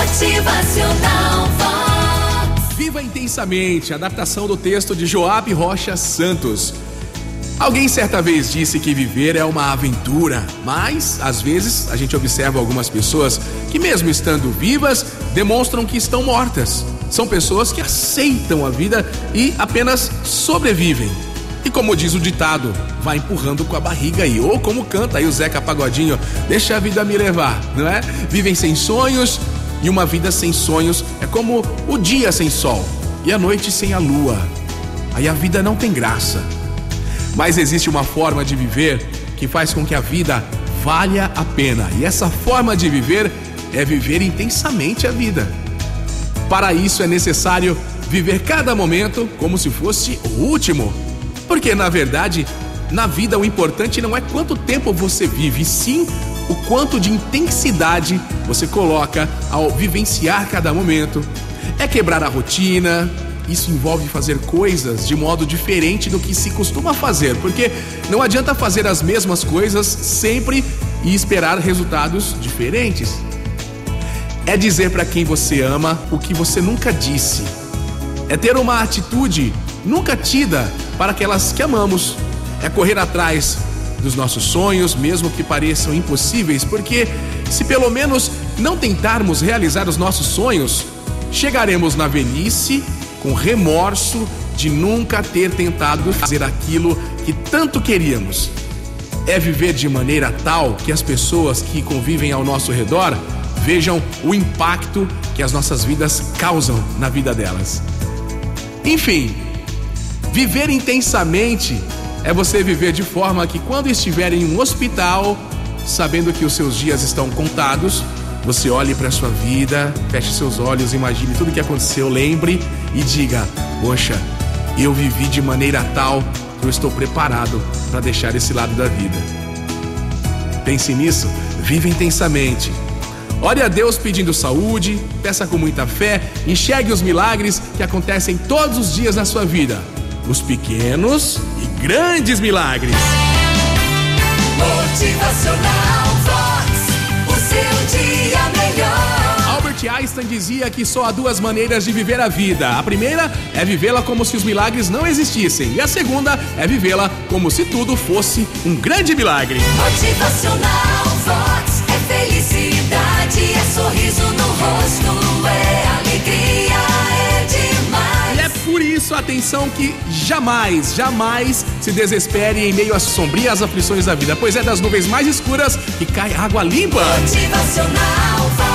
Motivacional Vox. Viva intensamente, adaptação do texto de Joab Rocha Santos. Alguém certa vez disse que viver é uma aventura, mas às vezes a gente observa algumas pessoas que, mesmo estando vivas, demonstram que estão mortas. São pessoas que aceitam a vida e apenas sobrevivem. E como diz o ditado, vai empurrando com a barriga aí. Ou como canta aí o Zeca Pagodinho, deixa a vida me levar, não é? Vivem sem sonhos e uma vida sem sonhos é como o dia sem sol e a noite sem a lua. Aí a vida não tem graça. Mas existe uma forma de viver que faz com que a vida valha a pena. E essa forma de viver é viver intensamente a vida. Para isso é necessário viver cada momento como se fosse o último porque, na verdade, na vida o importante não é quanto tempo você vive, sim o quanto de intensidade você coloca ao vivenciar cada momento. É quebrar a rotina. Isso envolve fazer coisas de modo diferente do que se costuma fazer, porque não adianta fazer as mesmas coisas sempre e esperar resultados diferentes. É dizer para quem você ama o que você nunca disse. É ter uma atitude nunca tida para aquelas que amamos. É correr atrás dos nossos sonhos, mesmo que pareçam impossíveis, porque se pelo menos não tentarmos realizar os nossos sonhos, chegaremos na velhice com remorso de nunca ter tentado fazer aquilo que tanto queríamos. É viver de maneira tal que as pessoas que convivem ao nosso redor vejam o impacto que as nossas vidas causam na vida delas. Enfim, Viver intensamente é você viver de forma que quando estiver em um hospital, sabendo que os seus dias estão contados, você olhe para sua vida, feche seus olhos, imagine tudo o que aconteceu, lembre e diga: "Poxa, eu vivi de maneira tal que eu estou preparado para deixar esse lado da vida". Pense nisso, viva intensamente. Ore a Deus pedindo saúde, peça com muita fé, enxergue os milagres que acontecem todos os dias na sua vida os pequenos e grandes milagres. Motivacional Vox, o seu dia melhor. Albert Einstein dizia que só há duas maneiras de viver a vida. A primeira é vivê-la como se os milagres não existissem, e a segunda é vivê-la como se tudo fosse um grande milagre. Motivacional Vox é felicidade, isso, atenção que jamais, jamais se desespere em meio às sombrias aflições da vida, pois é das nuvens mais escuras que cai água limpa. Motivacional